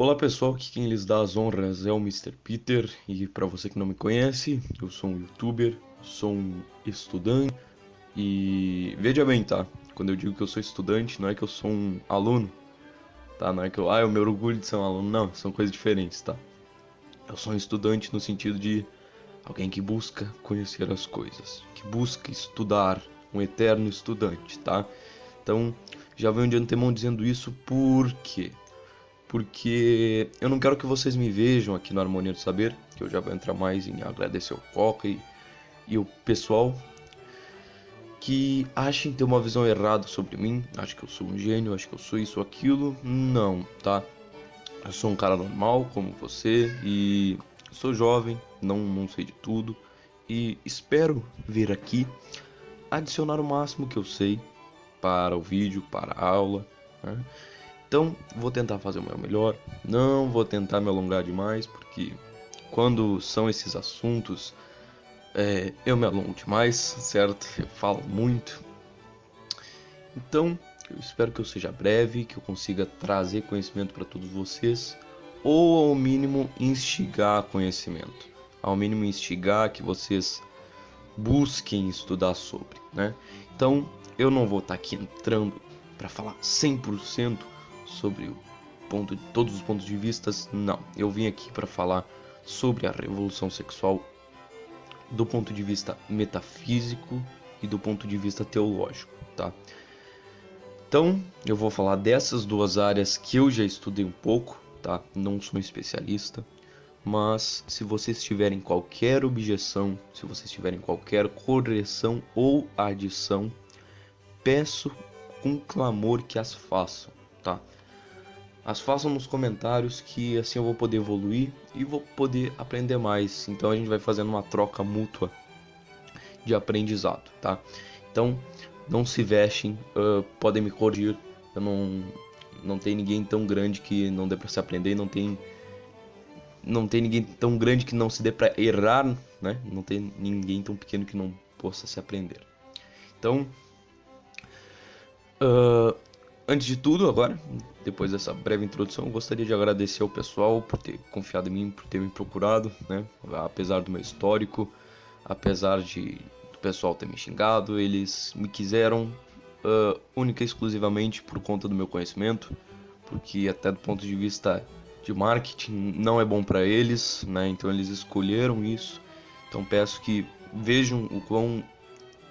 Olá pessoal, aqui quem lhes dá as honras é o Mr. Peter e para você que não me conhece, eu sou um youtuber, sou um estudante e veja bem, tá? Quando eu digo que eu sou estudante, não é que eu sou um aluno, tá? Não é que eu, ah, eu me orgulho de ser um aluno, não, são coisas diferentes, tá? Eu sou um estudante no sentido de alguém que busca conhecer as coisas, que busca estudar, um eterno estudante, tá? Então, já venho de antemão dizendo isso porque porque eu não quero que vocês me vejam aqui no Harmonia do Saber, que eu já vou entrar mais em agradecer o Coca e, e o pessoal que achem ter uma visão errada sobre mim, acho que eu sou um gênio, acho que eu sou isso ou aquilo. Não, tá? Eu sou um cara normal como você e sou jovem, não, não sei de tudo e espero vir aqui adicionar o máximo que eu sei para o vídeo, para a aula. Né? Então, vou tentar fazer o meu melhor. Não vou tentar me alongar demais, porque quando são esses assuntos, é, eu me alongo demais, certo? Eu falo muito. Então, eu espero que eu seja breve, que eu consiga trazer conhecimento para todos vocês, ou ao mínimo instigar conhecimento. Ao mínimo instigar que vocês busquem estudar sobre, né? Então, eu não vou estar tá aqui entrando para falar 100% sobre ponto, todos os pontos de vista. Não, eu vim aqui para falar sobre a revolução sexual do ponto de vista metafísico e do ponto de vista teológico, tá? Então, eu vou falar dessas duas áreas que eu já estudei um pouco, tá? Não sou um especialista, mas se vocês tiverem qualquer objeção, se vocês tiverem qualquer correção ou adição, peço com clamor que as façam, tá? As façam nos comentários que assim eu vou poder evoluir e vou poder aprender mais. Então a gente vai fazendo uma troca mútua de aprendizado, tá? Então não se vestem, uh, podem me corrigir. Eu não não tem ninguém tão grande que não dê para se aprender, não tem não tem ninguém tão grande que não se dê para errar, né? Não tem ninguém tão pequeno que não possa se aprender. Então, uh, Antes de tudo, agora, depois dessa breve introdução, gostaria de agradecer ao pessoal por ter confiado em mim, por ter me procurado, né? Apesar do meu histórico, apesar de do pessoal ter me xingado, eles me quiseram uh, única e exclusivamente por conta do meu conhecimento, porque até do ponto de vista de marketing não é bom para eles, né? Então eles escolheram isso. Então peço que vejam o quão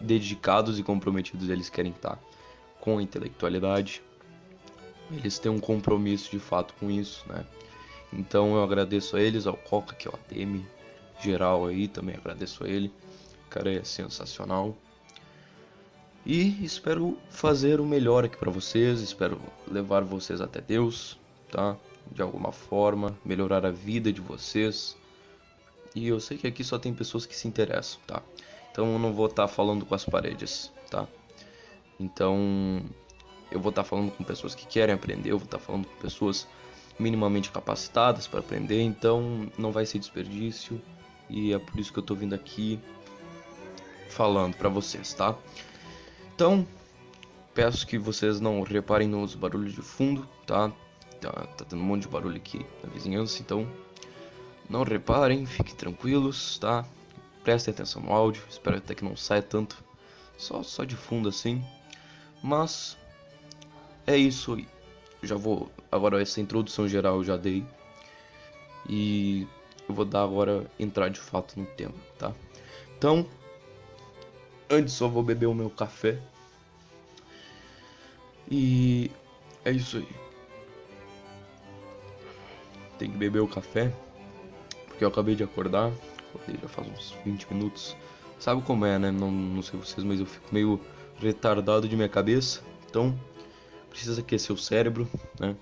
dedicados e comprometidos eles querem estar com a intelectualidade, eles têm um compromisso de fato com isso, né? Então eu agradeço a eles, ao Coca, que é o ADM geral aí, também agradeço a ele. O cara é sensacional. E espero fazer o melhor aqui para vocês, espero levar vocês até Deus, tá? De alguma forma, melhorar a vida de vocês. E eu sei que aqui só tem pessoas que se interessam, tá? Então eu não vou estar tá falando com as paredes, tá? Então, eu vou estar tá falando com pessoas que querem aprender, eu vou estar tá falando com pessoas minimamente capacitadas para aprender, então não vai ser desperdício e é por isso que eu estou vindo aqui falando para vocês, tá? Então, peço que vocês não reparem nos barulhos de fundo, tá? Tá, tá tendo um monte de barulho aqui na vizinhança, então não reparem, fiquem tranquilos, tá? Prestem atenção no áudio, espero até que não saia tanto, só, só de fundo assim. Mas é isso. Já vou. Agora essa introdução geral eu já dei. E eu vou dar agora entrar de fato no tema, tá? Então, antes só vou beber o meu café. E é isso aí. Tem que beber o café. Porque eu acabei de acordar. Acordei já faz uns 20 minutos. Sabe como é, né? Não, não sei vocês, mas eu fico meio retardado de minha cabeça. Então, precisa aquecer o cérebro, né?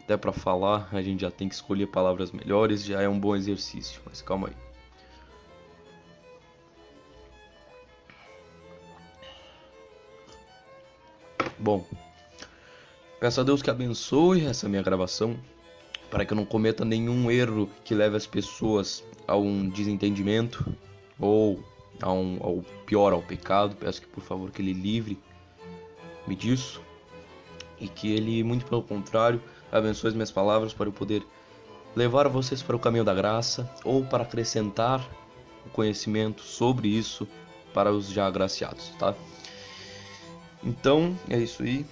Até para falar, a gente já tem que escolher palavras melhores, já é um bom exercício, mas calma aí. Bom, peço a Deus que abençoe essa minha gravação, para que eu não cometa nenhum erro que leve as pessoas a um desentendimento ou a um, ao pior, ao pecado. Peço que por favor que ele livre me disso e que ele, muito pelo contrário, abençoe as minhas palavras para eu poder levar vocês para o caminho da graça ou para acrescentar o conhecimento sobre isso para os já agraciados, tá? Então, é isso aí.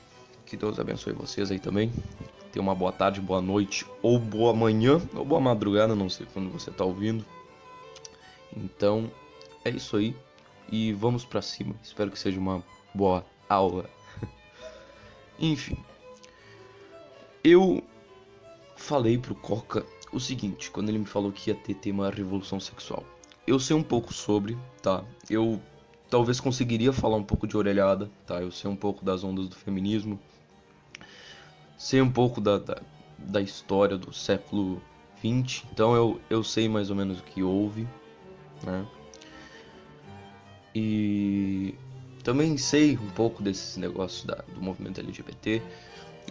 Que Deus abençoe vocês aí também. Tenha uma boa tarde, boa noite, ou boa manhã, ou boa madrugada, não sei quando você está ouvindo. Então, é isso aí. E vamos para cima. Espero que seja uma boa aula. Enfim. Eu falei pro Coca o seguinte, quando ele me falou que ia ter tema revolução sexual. Eu sei um pouco sobre, tá? Eu talvez conseguiria falar um pouco de orelhada, tá? Eu sei um pouco das ondas do feminismo, sei um pouco da, da, da história do século XX, então eu, eu sei mais ou menos o que houve, né? E também sei um pouco desses negócios da, do movimento LGBT.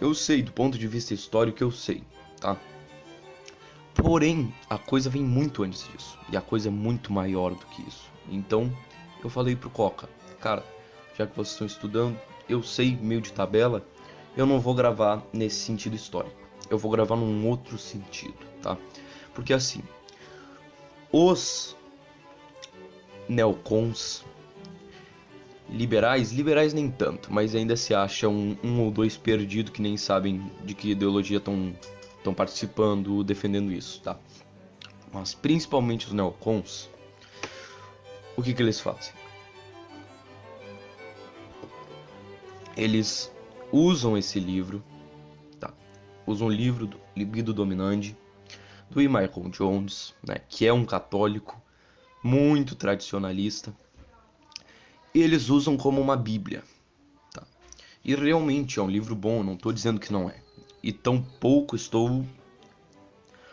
Eu sei, do ponto de vista histórico, eu sei, tá? Porém, a coisa vem muito antes disso. E a coisa é muito maior do que isso. Então, eu falei pro Coca, cara, já que vocês estão estudando, eu sei meio de tabela, eu não vou gravar nesse sentido histórico. Eu vou gravar num outro sentido, tá? Porque assim, os neocons liberais, liberais nem tanto, mas ainda se acham um, um ou dois perdidos que nem sabem de que ideologia estão estão participando, defendendo isso, tá? Mas principalmente os neocons, o que que eles fazem? Eles usam esse livro, tá? Usam o livro do Libido Dominante do E. Michael Jones, né? Que é um católico muito tradicionalista. E eles usam como uma Bíblia, tá? E realmente é um livro bom, não estou dizendo que não é e tão pouco estou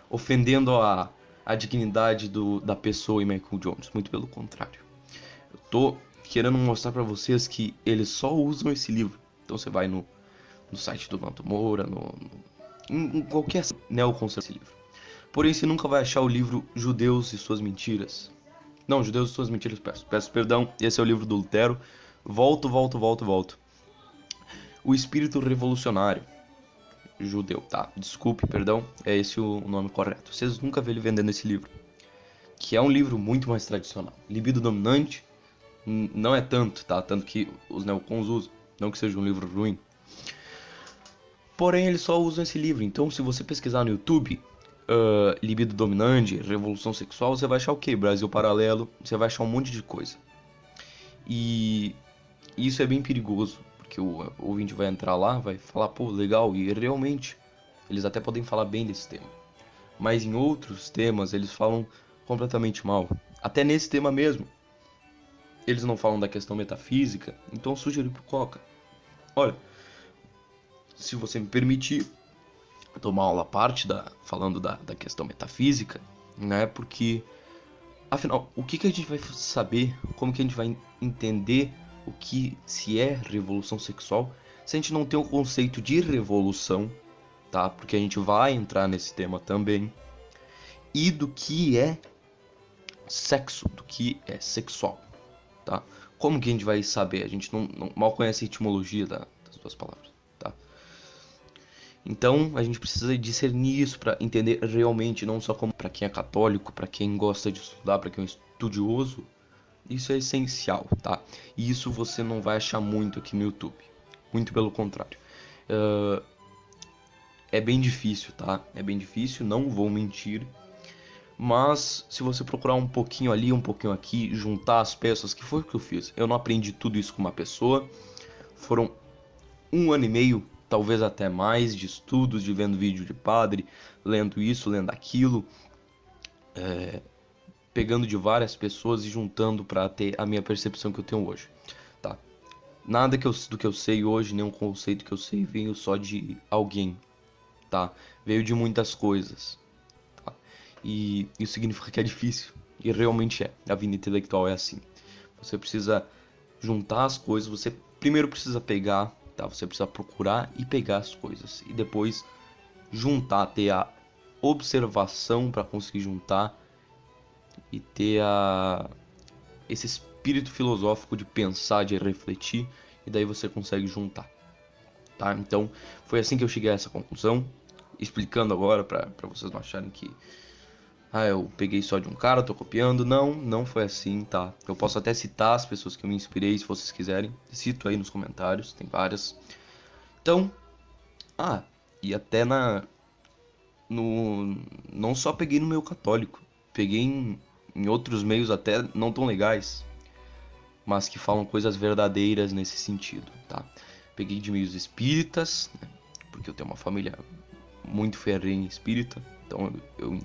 ofendendo a, a dignidade do, da pessoa em Michael Jones. Muito pelo contrário. Eu tô querendo mostrar para vocês que eles só usam esse livro. Então você vai no, no site do Vanto Moura, no, no, em, em qualquer neoconservador esse livro. Porém, você nunca vai achar o livro Judeus e Suas Mentiras. Não, Judeus e Suas Mentiras, peço. Peço perdão, esse é o livro do Lutero. Volto, volto, volto, volto. O Espírito Revolucionário judeu, tá? Desculpe, perdão, é esse o nome correto. Vocês nunca viram ele vendendo esse livro, que é um livro muito mais tradicional. Libido dominante não é tanto, tá? Tanto que os neocons usam, não que seja um livro ruim. Porém, eles só usam esse livro. Então, se você pesquisar no YouTube, uh, libido dominante, revolução sexual, você vai achar o que? Brasil paralelo, você vai achar um monte de coisa. E isso é bem perigoso, que o ouvinte vai entrar lá, vai falar, pô, legal, e realmente eles até podem falar bem desse tema. Mas em outros temas eles falam completamente mal. Até nesse tema mesmo. Eles não falam da questão metafísica, então eu sugeri pro Coca. Olha, se você me permitir tomar aula à parte da, falando da, da questão metafísica, né? Porque, afinal, o que, que a gente vai saber, como que a gente vai entender o que se é revolução sexual se a gente não tem o conceito de revolução, tá? Porque a gente vai entrar nesse tema também. E do que é sexo, do que é sexual, tá? Como que a gente vai saber? A gente não, não mal conhece a etimologia da, das duas palavras? Então a gente precisa discernir isso para entender realmente, não só como para quem é católico, para quem gosta de estudar, para quem é estudioso, isso é essencial, tá? E isso você não vai achar muito aqui no YouTube. Muito pelo contrário. Uh, é bem difícil, tá? É bem difícil, não vou mentir. Mas se você procurar um pouquinho ali, um pouquinho aqui, juntar as peças, que foi o que eu fiz? Eu não aprendi tudo isso com uma pessoa. Foram um ano e meio, talvez até mais, de estudos, de vendo vídeo de padre, lendo isso, lendo aquilo. É, pegando de várias pessoas e juntando para ter a minha percepção que eu tenho hoje, tá? Nada que eu, do que eu sei hoje, nenhum conceito que eu sei veio só de alguém, tá? Veio de muitas coisas, tá? E isso significa que é difícil, e realmente é. A vida intelectual é assim. Você precisa juntar as coisas, você primeiro precisa pegar, tá? Você precisa procurar e pegar as coisas e depois juntar, ter a observação para conseguir juntar e ter a, esse espírito filosófico de pensar, de refletir, e daí você consegue juntar. Tá? Então, foi assim que eu cheguei a essa conclusão. explicando agora para vocês não acharem que ah, eu peguei só de um cara, tô copiando. Não, não foi assim, tá? Eu posso até citar as pessoas que eu me inspirei, se vocês quiserem. Cito aí nos comentários, tem várias. Então, ah, e até na no não só peguei no meio católico, peguei em, em outros meios até não tão legais, mas que falam coisas verdadeiras nesse sentido, tá? Peguei de meios espíritas, né? porque eu tenho uma família muito ferrenha espírita, então eu, eu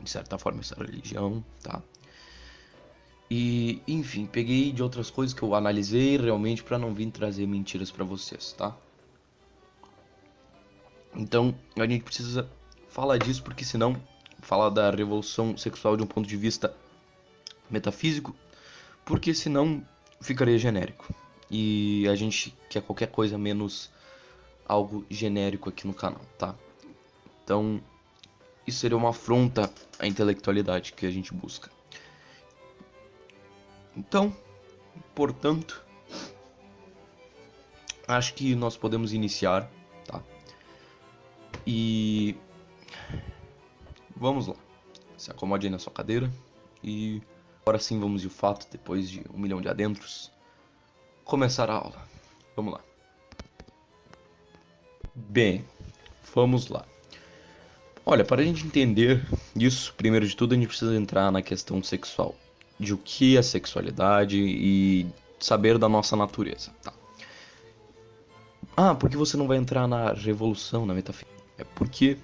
de certa forma essa religião, tá? E, enfim, peguei de outras coisas que eu analisei realmente para não vir trazer mentiras para vocês, tá? Então, a gente precisa falar disso porque senão falar da revolução sexual de um ponto de vista metafísico, porque senão ficaria genérico. E a gente quer qualquer coisa menos algo genérico aqui no canal, tá? Então, isso seria uma afronta à intelectualidade que a gente busca. Então, portanto, acho que nós podemos iniciar, tá? E vamos lá. Se acomode aí na sua cadeira e agora sim vamos de fato, depois de um milhão de adentros, começar a aula. Vamos lá. Bem, vamos lá. Olha, para a gente entender isso, primeiro de tudo a gente precisa entrar na questão sexual, de o que é sexualidade e saber da nossa natureza, tá? Ah, por que você não vai entrar na revolução, na metafísica? É porque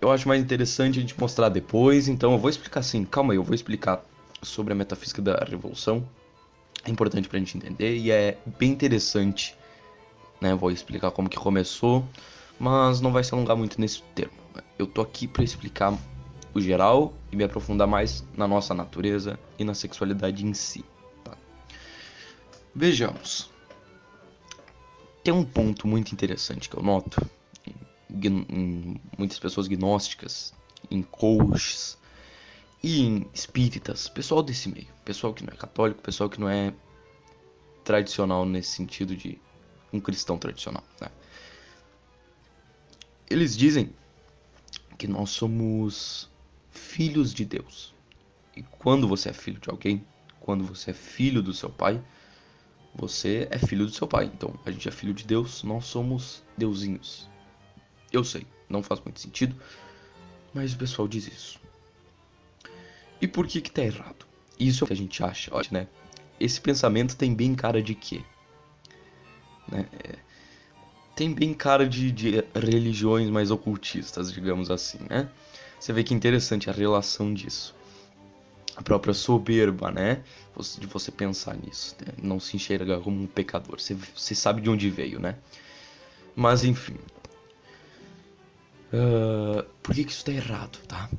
eu acho mais interessante a gente mostrar depois, então eu vou explicar assim, calma aí, eu vou explicar sobre a metafísica da revolução. É importante pra gente entender e é bem interessante, né? Vou explicar como que começou, mas não vai se alongar muito nesse termo eu tô aqui para explicar o geral e me aprofundar mais na nossa natureza e na sexualidade em si. Tá? Vejamos. Tem um ponto muito interessante que eu noto em, em muitas pessoas gnósticas, em coaches e em espíritas, pessoal desse meio, pessoal que não é católico, pessoal que não é tradicional nesse sentido de um cristão tradicional. Né? Eles dizem que nós somos filhos de Deus. E quando você é filho de alguém, quando você é filho do seu pai, você é filho do seu pai. Então, a gente é filho de Deus, nós somos deusinhos. Eu sei, não faz muito sentido, mas o pessoal diz isso. E por que que tá errado? Isso é o que a gente acha, olha, né? Esse pensamento tem bem cara de quê? Né? É, tem bem cara de, de religiões mais ocultistas, digamos assim, né? Você vê que interessante a relação disso. A própria soberba, né? De você pensar nisso. Né? Não se enxergar como um pecador. Você, você sabe de onde veio, né? Mas enfim. Uh, por que, que isso está errado, tá?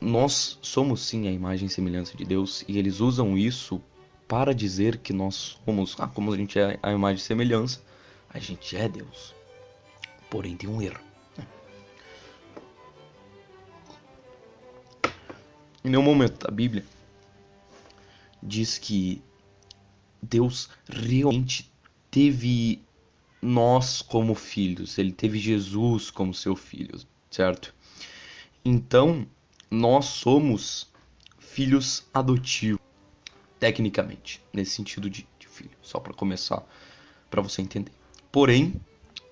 Nós somos sim a imagem e semelhança de Deus e eles usam isso para dizer que nós somos, ah, como a gente é a imagem e semelhança, a gente é Deus. Porém, tem um erro. Em nenhum momento da Bíblia diz que Deus realmente teve nós como filhos, ele teve Jesus como seu filho, certo? Então, nós somos filhos adotivos, tecnicamente, nesse sentido de, de filho, só para começar, para você entender. Porém,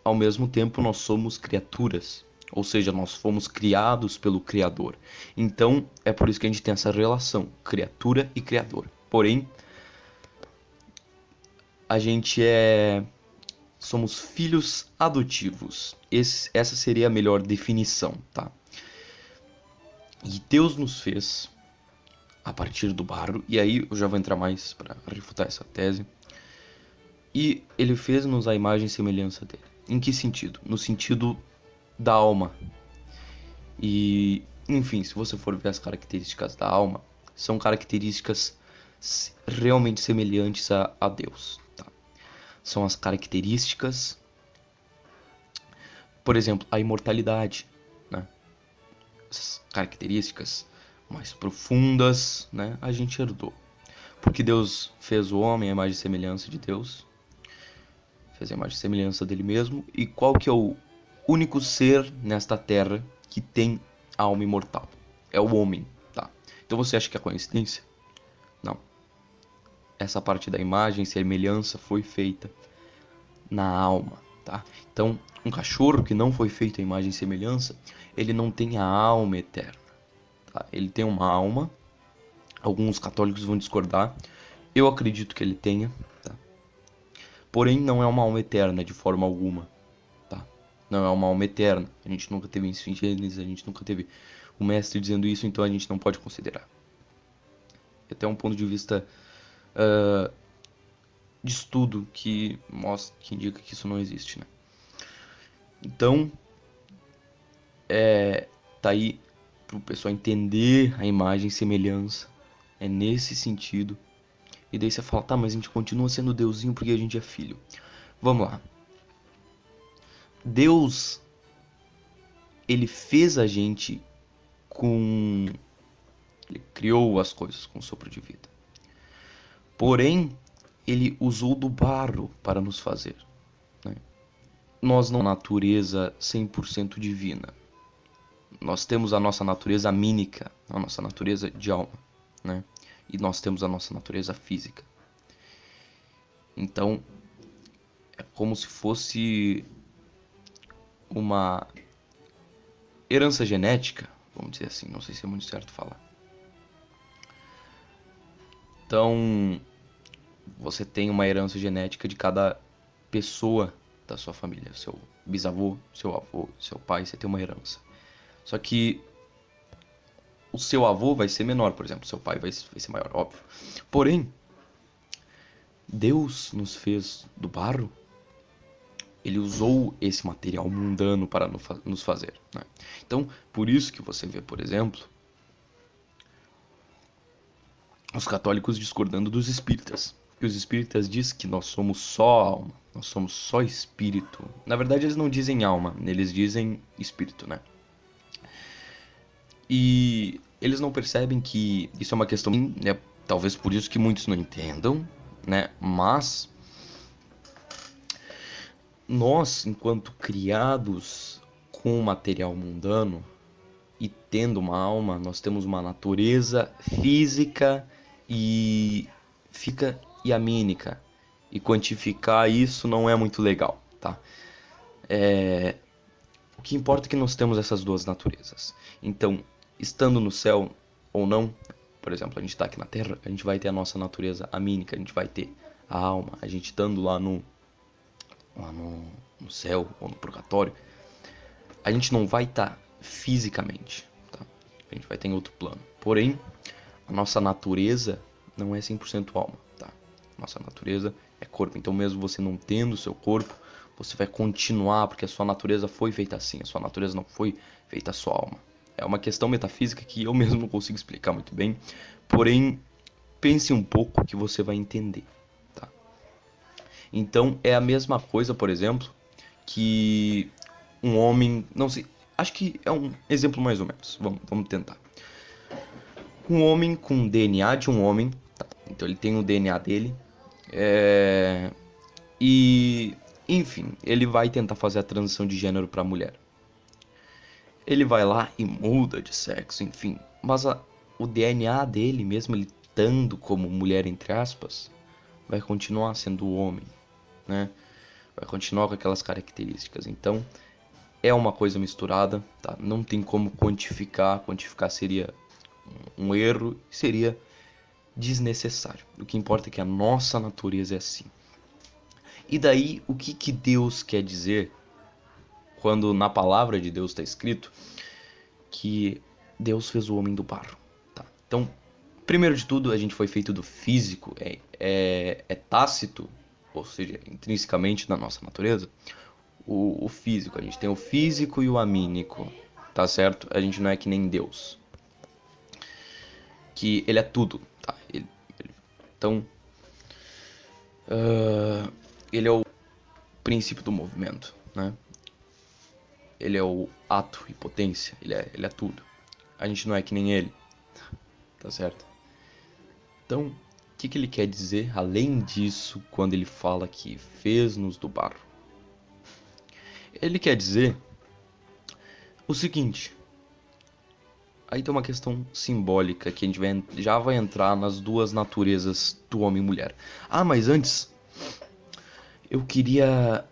ao mesmo tempo, nós somos criaturas, ou seja, nós fomos criados pelo Criador. Então, é por isso que a gente tem essa relação, criatura e Criador. Porém, a gente é. Somos filhos adotivos. Esse, essa seria a melhor definição, tá? E Deus nos fez a partir do barro, e aí eu já vou entrar mais para refutar essa tese. E ele fez-nos a imagem e semelhança dele. Em que sentido? No sentido da alma. E, enfim, se você for ver as características da alma, são características realmente semelhantes a, a Deus. Tá? São as características, por exemplo, a imortalidade. Né? Essas características mais profundas, né? a gente herdou. Porque Deus fez o homem a imagem e semelhança de Deus, fez a imagem e semelhança dele mesmo. E qual que é o único ser nesta terra que tem alma imortal? É o homem, tá? Então você acha que é coincidência? Não. Essa parte da imagem semelhança foi feita na alma, tá? Então, um cachorro que não foi feito a imagem e semelhança, ele não tem a alma eterna, tá? Ele tem uma alma, alguns católicos vão discordar, eu acredito que ele tenha? Porém, não é uma alma eterna de forma alguma, tá? Não é uma alma eterna. A gente nunca teve isso em Gênesis, a gente nunca teve o mestre dizendo isso, então a gente não pode considerar. Até um ponto de vista uh, de estudo que mostra, que indica que isso não existe, né? Então, é, tá aí para o pessoal entender a imagem semelhança. É nesse sentido e daí você fala, tá, mas a gente continua sendo Deusinho porque a gente é filho. Vamos lá. Deus, ele fez a gente com. Ele criou as coisas com sopro de vida. Porém, ele usou do barro para nos fazer. Né? Nós não natureza 100% divina. Nós temos a nossa natureza mínica, a nossa natureza de alma. Né? E nós temos a nossa natureza física. Então, é como se fosse uma herança genética, vamos dizer assim, não sei se é muito certo falar. Então, você tem uma herança genética de cada pessoa da sua família, seu bisavô, seu avô, seu pai, você tem uma herança. Só que o seu avô vai ser menor, por exemplo, seu pai vai, vai ser maior, óbvio. Porém, Deus nos fez do barro, ele usou esse material mundano para nos fazer. Né? Então, por isso que você vê, por exemplo, os católicos discordando dos espíritas. Que os espíritas dizem que nós somos só alma, nós somos só espírito. Na verdade, eles não dizem alma, eles dizem espírito, né? E eles não percebem que isso é uma questão, né? Talvez por isso que muitos não entendam, né? Mas nós, enquanto criados com material mundano e tendo uma alma, nós temos uma natureza física e fica iamínica. E quantificar isso não é muito legal, tá? É... O que importa é que nós temos essas duas naturezas. Então, estando no céu ou não, por exemplo, a gente está aqui na Terra, a gente vai ter a nossa natureza amínica, a gente vai ter a alma, a gente estando lá no, lá no, no céu ou no purgatório, a gente não vai estar tá fisicamente, tá? A gente vai ter em outro plano. Porém, a nossa natureza não é 100% alma, tá? Nossa natureza é corpo. Então, mesmo você não tendo o seu corpo, você vai continuar, porque a sua natureza foi feita assim, a sua natureza não foi feita a sua alma. É uma questão metafísica que eu mesmo não consigo explicar muito bem, porém pense um pouco que você vai entender, tá? Então é a mesma coisa, por exemplo, que um homem, não sei, acho que é um exemplo mais ou menos. Vamos, vamos tentar. Um homem com DNA de um homem, tá? então ele tem o DNA dele, é... e enfim, ele vai tentar fazer a transição de gênero para mulher ele vai lá e muda de sexo, enfim. Mas a, o DNA dele, mesmo ele estando como mulher, entre aspas, vai continuar sendo homem, né? Vai continuar com aquelas características. Então, é uma coisa misturada, tá? Não tem como quantificar. Quantificar seria um erro, seria desnecessário. O que importa é que a nossa natureza é assim. E daí, o que, que Deus quer dizer quando na palavra de Deus está escrito que Deus fez o homem do barro. Tá? Então, primeiro de tudo, a gente foi feito do físico, é, é, é tácito, ou seja, intrinsecamente na nossa natureza, o, o, físico. A gente tem o físico e o amínico, tá certo? A gente não é que nem Deus. Que ele é tudo, tá? Ele, ele, então, uh, ele é o princípio do movimento, né? Ele é o ato e potência, ele é, ele é tudo. A gente não é que nem ele, tá certo? Então, o que, que, ele quer dizer além disso quando ele fala que fez-nos do barro? Ele quer dizer o seguinte. Aí tem uma questão simbólica que a gente vai, já vai entrar nas duas naturezas do homem e mulher. Ah, mas antes eu queria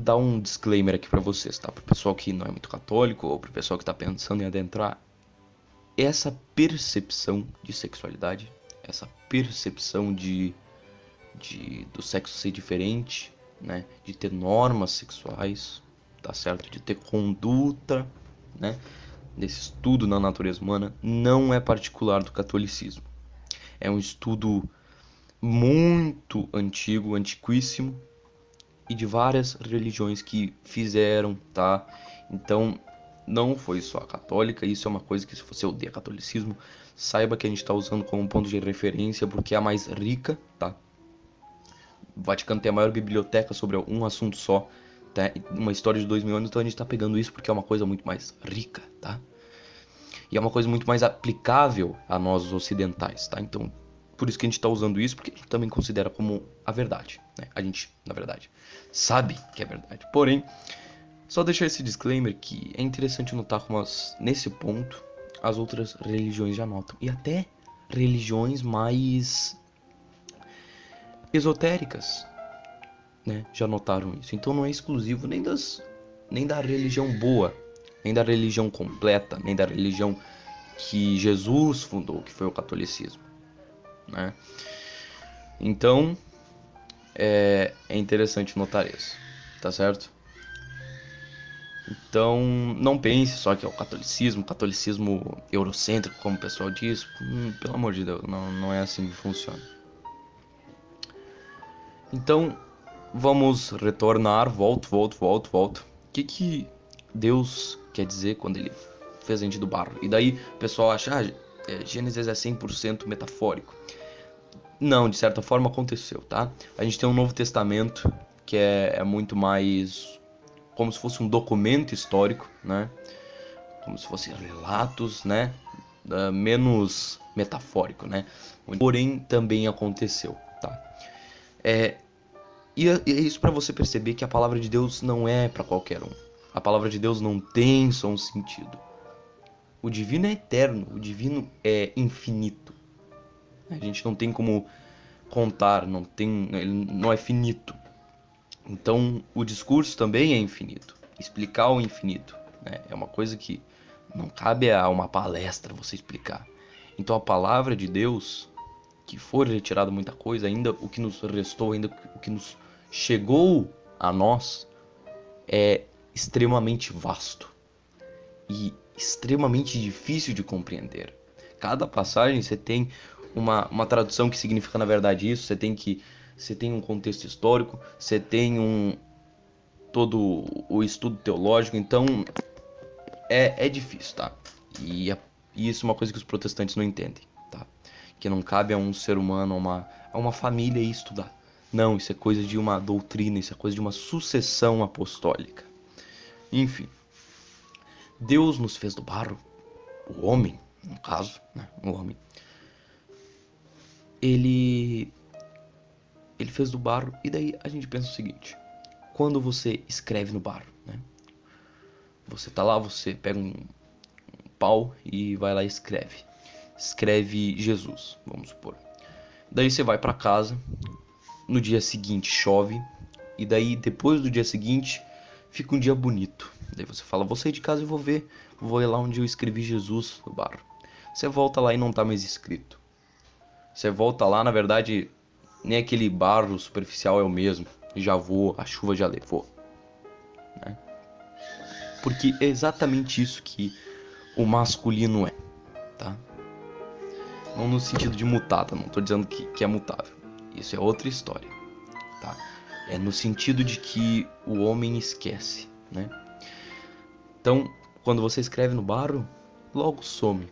dar um disclaimer aqui para vocês, tá? Pro pessoal que não é muito católico ou pro pessoal que tá pensando em adentrar essa percepção de sexualidade, essa percepção de, de do sexo ser diferente, né? De ter normas sexuais, tá certo? De ter conduta, né? Desse estudo na natureza humana não é particular do catolicismo. É um estudo muito antigo, antiquíssimo, e de várias religiões que fizeram, tá? Então, não foi só a católica, isso é uma coisa que se você odeia catolicismo, saiba que a gente está usando como ponto de referência porque é a mais rica, tá? O Vaticano tem a maior biblioteca sobre um assunto só, tá? Uma história de dois mil anos, então a gente está pegando isso porque é uma coisa muito mais rica, tá? E é uma coisa muito mais aplicável a nós ocidentais, tá? Então, por isso que a gente está usando isso, porque a gente também considera como a verdade, né? A gente, na verdade, sabe que é verdade. Porém, só deixar esse disclaimer que é interessante notar como as, nesse ponto as outras religiões já notam. E até religiões mais esotéricas né, já notaram isso. Então não é exclusivo nem, das, nem da religião boa, nem da religião completa, nem da religião que Jesus fundou, que foi o catolicismo. Né? Então é, é interessante notar isso, tá certo? Então, não pense só que é o catolicismo, catolicismo eurocêntrico, como o pessoal diz. Hum, pelo amor de Deus, não, não é assim que funciona. Então, vamos retornar, volto, volto, volto, volto. O que, que Deus quer dizer quando ele fez a gente do barro? E daí o pessoal acha, ah, é, Gênesis é 100% metafórico. Não, de certa forma aconteceu, tá? A gente tem um Novo Testamento que é, é muito mais como se fosse um documento histórico, né? Como se fossem relatos, né? Uh, menos metafórico, né? Porém, também aconteceu, tá? É, e é, é isso para você perceber que a palavra de Deus não é para qualquer um. A palavra de Deus não tem só um sentido. O divino é eterno, o divino é infinito. A gente não tem como contar, não tem, ele não é finito. Então, o discurso também é infinito. Explicar o infinito né? é uma coisa que não cabe a uma palestra você explicar. Então, a palavra de Deus, que for retirada muita coisa, ainda o que nos restou, ainda o que nos chegou a nós, é extremamente vasto e extremamente difícil de compreender. Cada passagem você tem uma, uma tradução que significa na verdade isso, você tem que você tem um contexto histórico, você tem um todo o estudo teológico, então é, é difícil, tá? E, é, e isso é uma coisa que os protestantes não entendem, tá? Que não cabe a um ser humano, a uma, a uma família estudar. Não, isso é coisa de uma doutrina, isso é coisa de uma sucessão apostólica. Enfim, Deus nos fez do barro, o homem, no caso, né, o homem. Ele ele fez do barro. E daí a gente pensa o seguinte: quando você escreve no barro, né? Você tá lá, você pega um, um pau e vai lá e escreve. Escreve Jesus, vamos supor. Daí você vai para casa. No dia seguinte chove. E daí depois do dia seguinte fica um dia bonito. Daí você fala: Vou sair de casa e vou ver. Vou ir lá onde eu escrevi Jesus no barro. Você volta lá e não tá mais escrito. Você volta lá, na verdade, nem aquele barro superficial é o mesmo. Já voa, a chuva já levou. Né? Porque é exatamente isso que o masculino é, tá? Não no sentido de mutado, não estou dizendo que, que é mutável. Isso é outra história, tá? É no sentido de que o homem esquece, né? Então, quando você escreve no barro, logo some,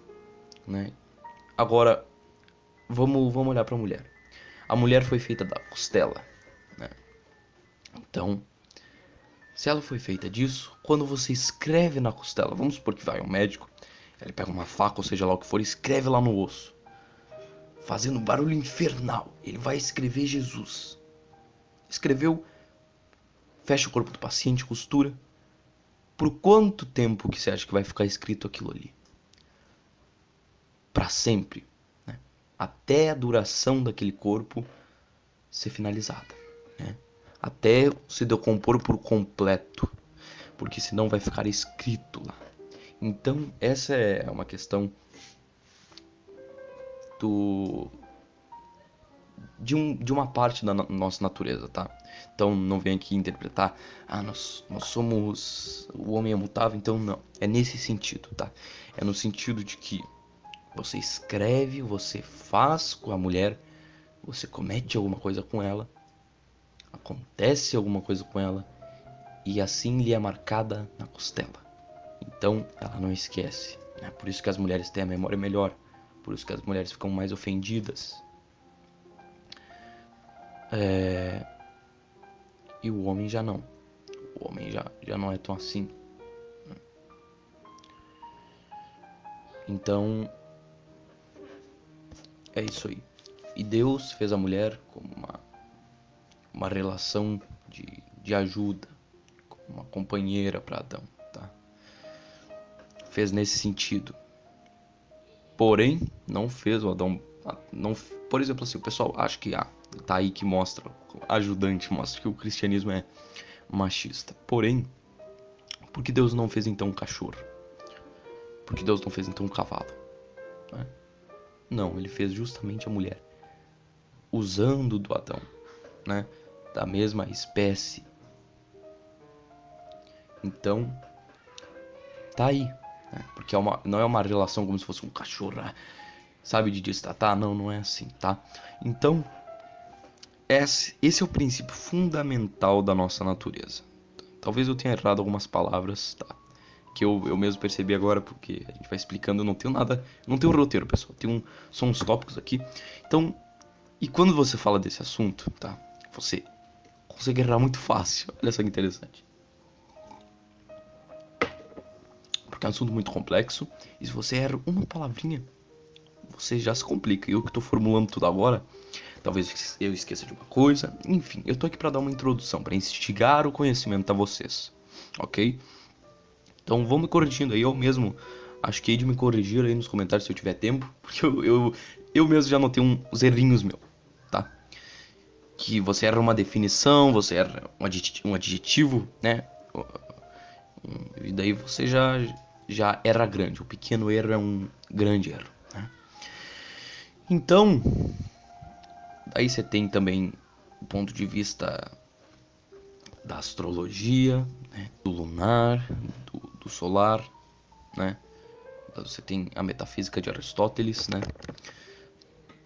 né? Agora, vamos, vamos olhar para a mulher a mulher foi feita da costela. Né? Então, se ela foi feita disso, quando você escreve na costela, vamos supor que vai um médico, ele pega uma faca, ou seja lá o que for, escreve lá no osso. fazendo barulho infernal. Ele vai escrever Jesus. Escreveu, fecha o corpo do paciente, costura. Por quanto tempo que você acha que vai ficar escrito aquilo ali? Para sempre? Até a duração daquele corpo ser finalizada, né? até se decompor por completo, porque senão vai ficar escrito lá. Então essa é uma questão do de, um, de uma parte da nossa natureza, tá? Então não vem aqui interpretar, ah, nós, nós somos. O homem é mutável, então não. É nesse sentido, tá? É no sentido de que você escreve, você faz com a mulher, você comete alguma coisa com ela, acontece alguma coisa com ela, e assim lhe é marcada na costela. Então ela não esquece. É por isso que as mulheres têm a memória melhor por isso que as mulheres ficam mais ofendidas. É... E o homem já não. O homem já, já não é tão assim. Então, é isso aí. E Deus fez a mulher como uma, uma relação de, de ajuda, como uma companheira para Adão, tá? Fez nesse sentido. Porém, não fez o Adão. Não, por exemplo, assim, o pessoal acha que ah, tá aí que mostra, ajudante mostra que o cristianismo é machista. Porém, por que Deus não fez então um cachorro? Por que Deus não fez então um cavalo? Né? Não, ele fez justamente a mulher, usando do Adão, né? Da mesma espécie. Então, tá aí. Né? Porque é uma, não é uma relação como se fosse um cachorro, sabe, de destratar. Não, não é assim, tá? Então, esse, esse é o princípio fundamental da nossa natureza. Talvez eu tenha errado algumas palavras, tá? Que eu, eu mesmo percebi agora, porque a gente vai explicando, eu não tenho nada. Não tenho roteiro, pessoal. Tem um, são uns tópicos aqui. Então, e quando você fala desse assunto, tá? Você consegue errar muito fácil. Olha só que interessante. porque é um assunto muito complexo. E se você erra uma palavrinha, você já se complica. Eu que estou formulando tudo agora, talvez eu esqueça de uma coisa. Enfim, eu tô aqui para dar uma introdução, para instigar o conhecimento a vocês, ok? Então vão me corrigindo aí, eu mesmo acho que hei de me corrigir aí nos comentários se eu tiver tempo, porque eu, eu, eu mesmo já notei uns errinhos meus, tá? Que você erra uma definição, você erra um adjetivo, um adjetivo né? E daí você já já era grande. O pequeno erro é um grande erro. Né? Então, aí você tem também o ponto de vista da astrologia, né? do lunar, do, solar, né? Você tem a metafísica de Aristóteles, né?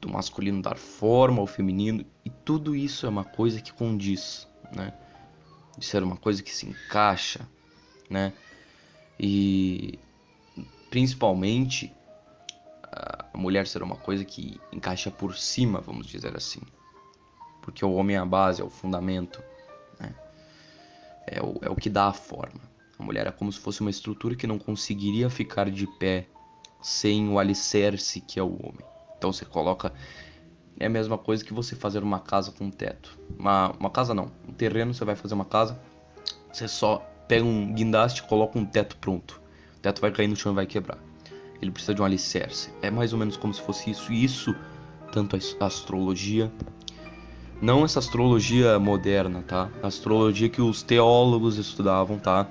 Do masculino dar forma ao feminino e tudo isso é uma coisa que condiz, né? De ser uma coisa que se encaixa, né? E principalmente a mulher ser uma coisa que encaixa por cima, vamos dizer assim. Porque o homem é a base, é o fundamento, né? é, o, é o que dá a forma. A mulher é como se fosse uma estrutura que não conseguiria ficar de pé sem o alicerce que é o homem. Então você coloca. É a mesma coisa que você fazer uma casa com teto. Uma, uma casa não, um terreno, você vai fazer uma casa, você só pega um guindaste, coloca um teto pronto. O teto vai cair no chão e vai quebrar. Ele precisa de um alicerce. É mais ou menos como se fosse isso. E isso, tanto a astrologia, não essa astrologia moderna, tá? A astrologia que os teólogos estudavam, tá?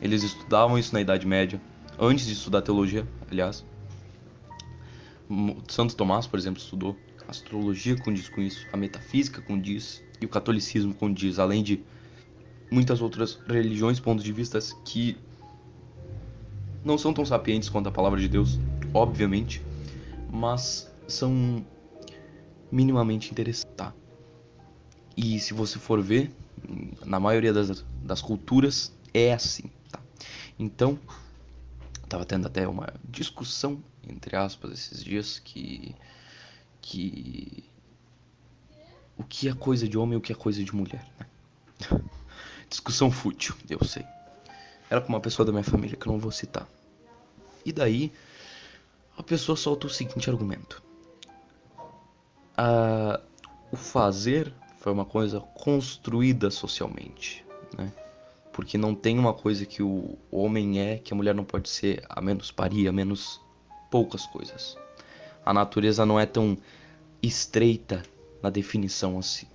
Eles estudavam isso na Idade Média, antes de estudar teologia, aliás. Santo Tomás, por exemplo, estudou. Astrologia condiz com isso, a metafísica condiz e o catolicismo condiz, além de muitas outras religiões, pontos de vista que não são tão sapientes quanto a palavra de Deus, obviamente, mas são minimamente interessantes. Tá? E se você for ver, na maioria das, das culturas é assim. Então, tava tendo até uma discussão, entre aspas, esses dias, que. que. O que é coisa de homem e o que é coisa de mulher, né? Discussão fútil, eu sei. Era com uma pessoa da minha família que eu não vou citar. E daí, a pessoa solta o seguinte argumento: a, o fazer foi uma coisa construída socialmente, né? Porque não tem uma coisa que o homem é que a mulher não pode ser, a menos paria, a menos poucas coisas. A natureza não é tão estreita na definição assim.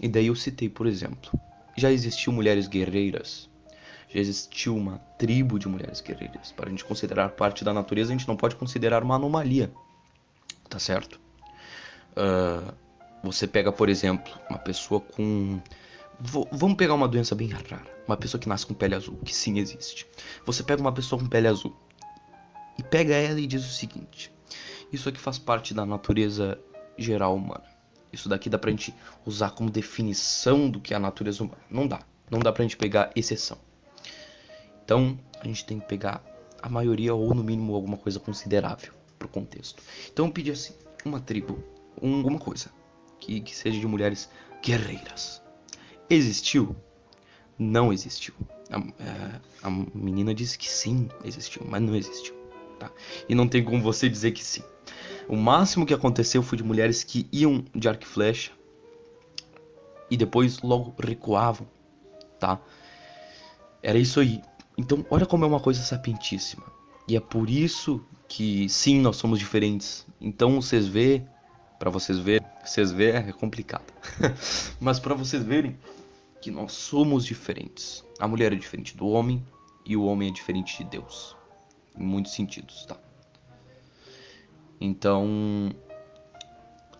E daí eu citei, por exemplo, já existiu mulheres guerreiras, já existiu uma tribo de mulheres guerreiras. Para a gente considerar parte da natureza, a gente não pode considerar uma anomalia, tá certo? Uh, você pega, por exemplo, uma pessoa com. Vamos pegar uma doença bem rara. Uma pessoa que nasce com pele azul, que sim existe. Você pega uma pessoa com pele azul e pega ela e diz o seguinte: Isso aqui faz parte da natureza geral humana. Isso daqui dá pra gente usar como definição do que é a natureza humana. Não dá. Não dá pra gente pegar exceção. Então, a gente tem que pegar a maioria ou no mínimo alguma coisa considerável pro contexto. Então, eu pedi assim, uma tribo, um, alguma coisa que, que seja de mulheres guerreiras. Existiu? Não existiu. A, a, é, a menina disse que sim, existiu, mas não existiu. Tá? E não tem como você dizer que sim. O máximo que aconteceu foi de mulheres que iam de arco e flecha e depois logo recuavam, tá? Era isso aí. Então, olha como é uma coisa sapientíssima. E é por isso que sim, nós somos diferentes. Então, vocês vê, para vocês ver, vocês vê é complicado. Mas para vocês verem que nós somos diferentes. A mulher é diferente do homem e o homem é diferente de Deus. Em muitos sentidos, tá? Então,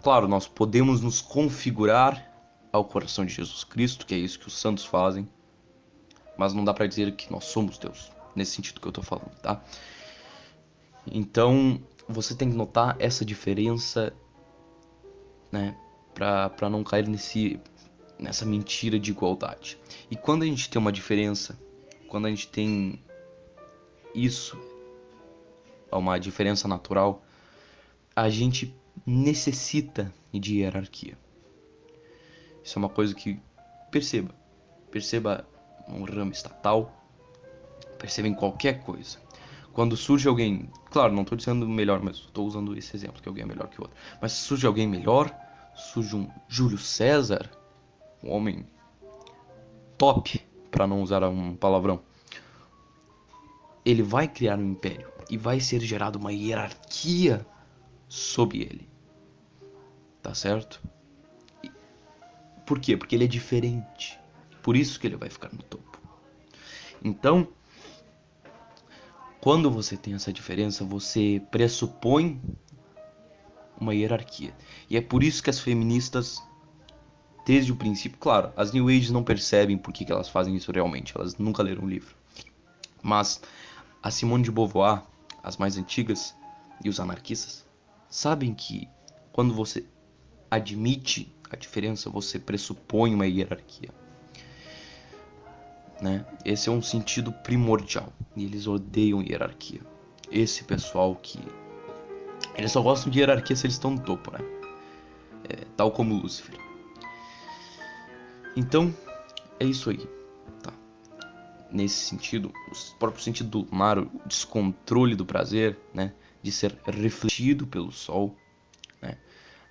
claro, nós podemos nos configurar ao coração de Jesus Cristo, que é isso que os santos fazem, mas não dá para dizer que nós somos Deus, nesse sentido que eu tô falando, tá? Então, você tem que notar essa diferença, né, para não cair nesse nessa mentira de igualdade. E quando a gente tem uma diferença, quando a gente tem isso, uma diferença natural, a gente necessita de hierarquia. Isso é uma coisa que perceba. Perceba um ramo estatal, perceba em qualquer coisa. Quando surge alguém, claro, não estou dizendo melhor, mas estou usando esse exemplo que alguém é melhor que o outro. Mas surge alguém melhor, surge um Júlio César, um homem top, para não usar um palavrão. Ele vai criar um império e vai ser gerada uma hierarquia sob ele. Tá certo? Por quê? Porque ele é diferente. Por isso que ele vai ficar no topo. Então, quando você tem essa diferença, você pressupõe uma hierarquia. E é por isso que as feministas, desde o princípio, claro, as New Age não percebem por que, que elas fazem isso realmente, elas nunca leram o livro. Mas a Simone de Beauvoir, as mais antigas, e os anarquistas, sabem que quando você admite a diferença, você pressupõe uma hierarquia. Né? Esse é um sentido primordial. E eles odeiam hierarquia. Esse pessoal que. Eles só gostam de hierarquia se eles estão no topo, né? É, tal como Lúcifer. Então, é isso aí. Tá? Nesse sentido, o próprio sentido do mar, o descontrole do prazer, né? de ser refletido pelo sol. Né?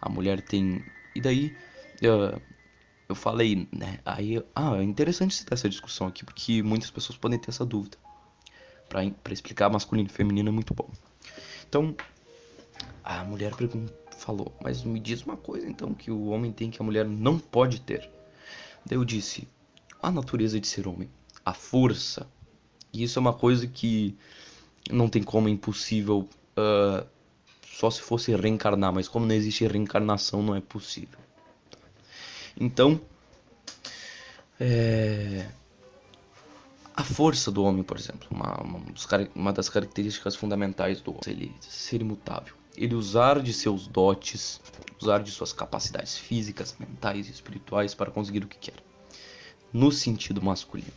A mulher tem. E daí eu, eu falei, né? Aí, ah, é interessante citar essa discussão aqui, porque muitas pessoas podem ter essa dúvida. Para explicar masculino e feminino é muito bom. Então, a mulher falou, mas me diz uma coisa então que o homem tem que a mulher não pode ter. Eu disse, a natureza de ser homem, a força. E isso é uma coisa que não tem como, é impossível uh, só se fosse reencarnar, mas como não existe reencarnação, não é possível. Então, é... a força do homem, por exemplo, uma, uma, uma, das características fundamentais do homem, ele ser imutável. Ele usar de seus dotes, usar de suas capacidades físicas, mentais e espirituais para conseguir o que quer. No sentido masculino.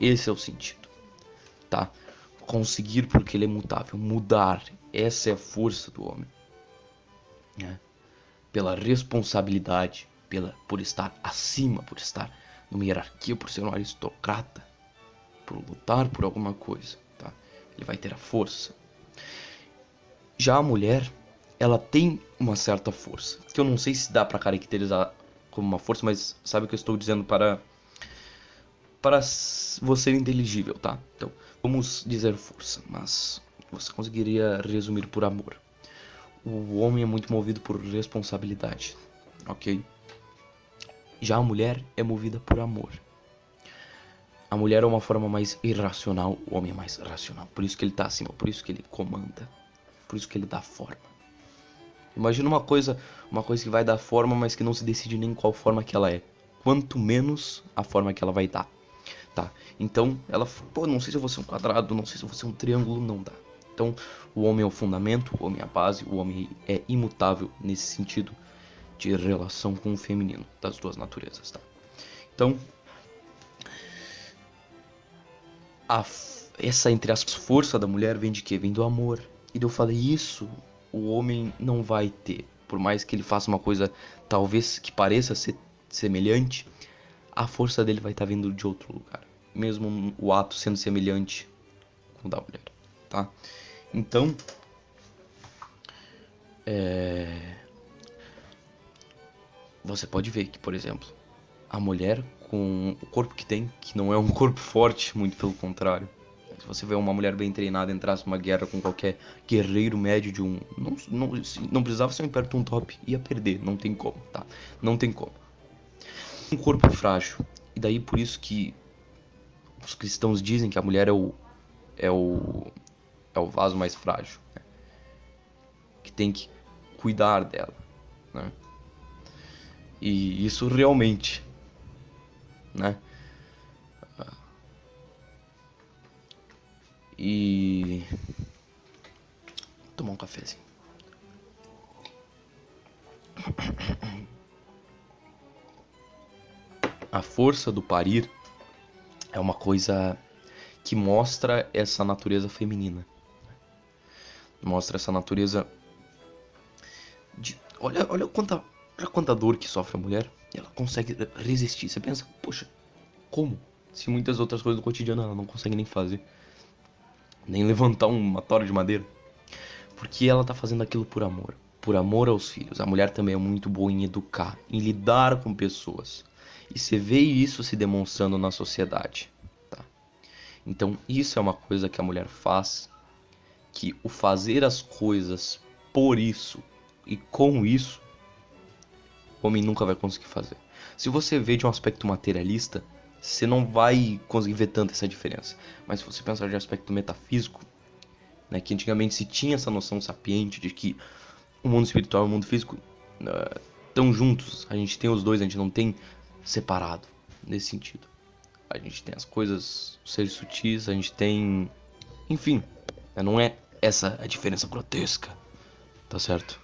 Esse é o sentido, tá? conseguir porque ele é mutável, mudar. Essa é a força do homem. Né? Pela responsabilidade, pela, por estar acima, por estar numa hierarquia, por ser um aristocrata, por lutar por alguma coisa. Tá? Ele vai ter a força. Já a mulher, ela tem uma certa força, que eu não sei se dá para caracterizar como uma força, mas sabe o que eu estou dizendo para para você inteligível, tá? Então, vamos dizer força, mas você conseguiria resumir por amor. O homem é muito movido por responsabilidade, ok? Já a mulher é movida por amor. A mulher é uma forma mais irracional, o homem é mais racional. Por isso que ele está acima, por isso que ele comanda, por isso que ele dá forma. Imagina uma coisa, uma coisa que vai dar forma, mas que não se decide nem qual forma que ela é. Quanto menos a forma que ela vai dar. Tá? Então, ela, pô, não sei se eu vou ser um quadrado, não sei se eu vou ser um triângulo, não dá. Então, o homem é o fundamento, o homem é a base, o homem é imutável nesse sentido de relação com o feminino, das duas naturezas, tá? Então, a, essa, entre as força da mulher vem de quê? Vem do amor. E eu falei, isso o homem não vai ter. Por mais que ele faça uma coisa, talvez que pareça ser semelhante, a força dele vai estar tá vindo de outro lugar. Mesmo o ato sendo semelhante com o da mulher, tá? Então, é... você pode ver que, por exemplo, a mulher com o corpo que tem, que não é um corpo forte, muito pelo contrário. Você vê uma mulher bem treinada entrasse numa guerra com qualquer guerreiro médio de um. Não, não, não precisava ser um Império um top, ia perder, não tem como, tá? Não tem como. Um corpo frágil. E daí por isso que os cristãos dizem que a mulher é o. é o é o vaso mais frágil. Né? Que tem que cuidar dela. Né? E isso realmente. Né? E. Tomar um cafezinho. A força do parir é uma coisa que mostra essa natureza feminina mostra essa natureza de, olha, olha quanta, olha quanta dor que sofre a mulher e ela consegue resistir. Você pensa, poxa, como? Se muitas outras coisas do cotidiano ela não consegue nem fazer, nem levantar uma tora de madeira, porque ela tá fazendo aquilo por amor, por amor aos filhos. A mulher também é muito boa em educar, em lidar com pessoas. E você vê isso se demonstrando na sociedade. Tá? Então, isso é uma coisa que a mulher faz que o fazer as coisas por isso e com isso, o homem nunca vai conseguir fazer. Se você vê de um aspecto materialista, você não vai conseguir ver tanta essa diferença. Mas se você pensar de aspecto metafísico, né, que antigamente se tinha essa noção sapiente de que o mundo espiritual e o mundo físico estão uh, juntos, a gente tem os dois, a gente não tem separado nesse sentido. A gente tem as coisas, os seres sutis, a gente tem, enfim, não é essa a diferença grotesca, tá certo?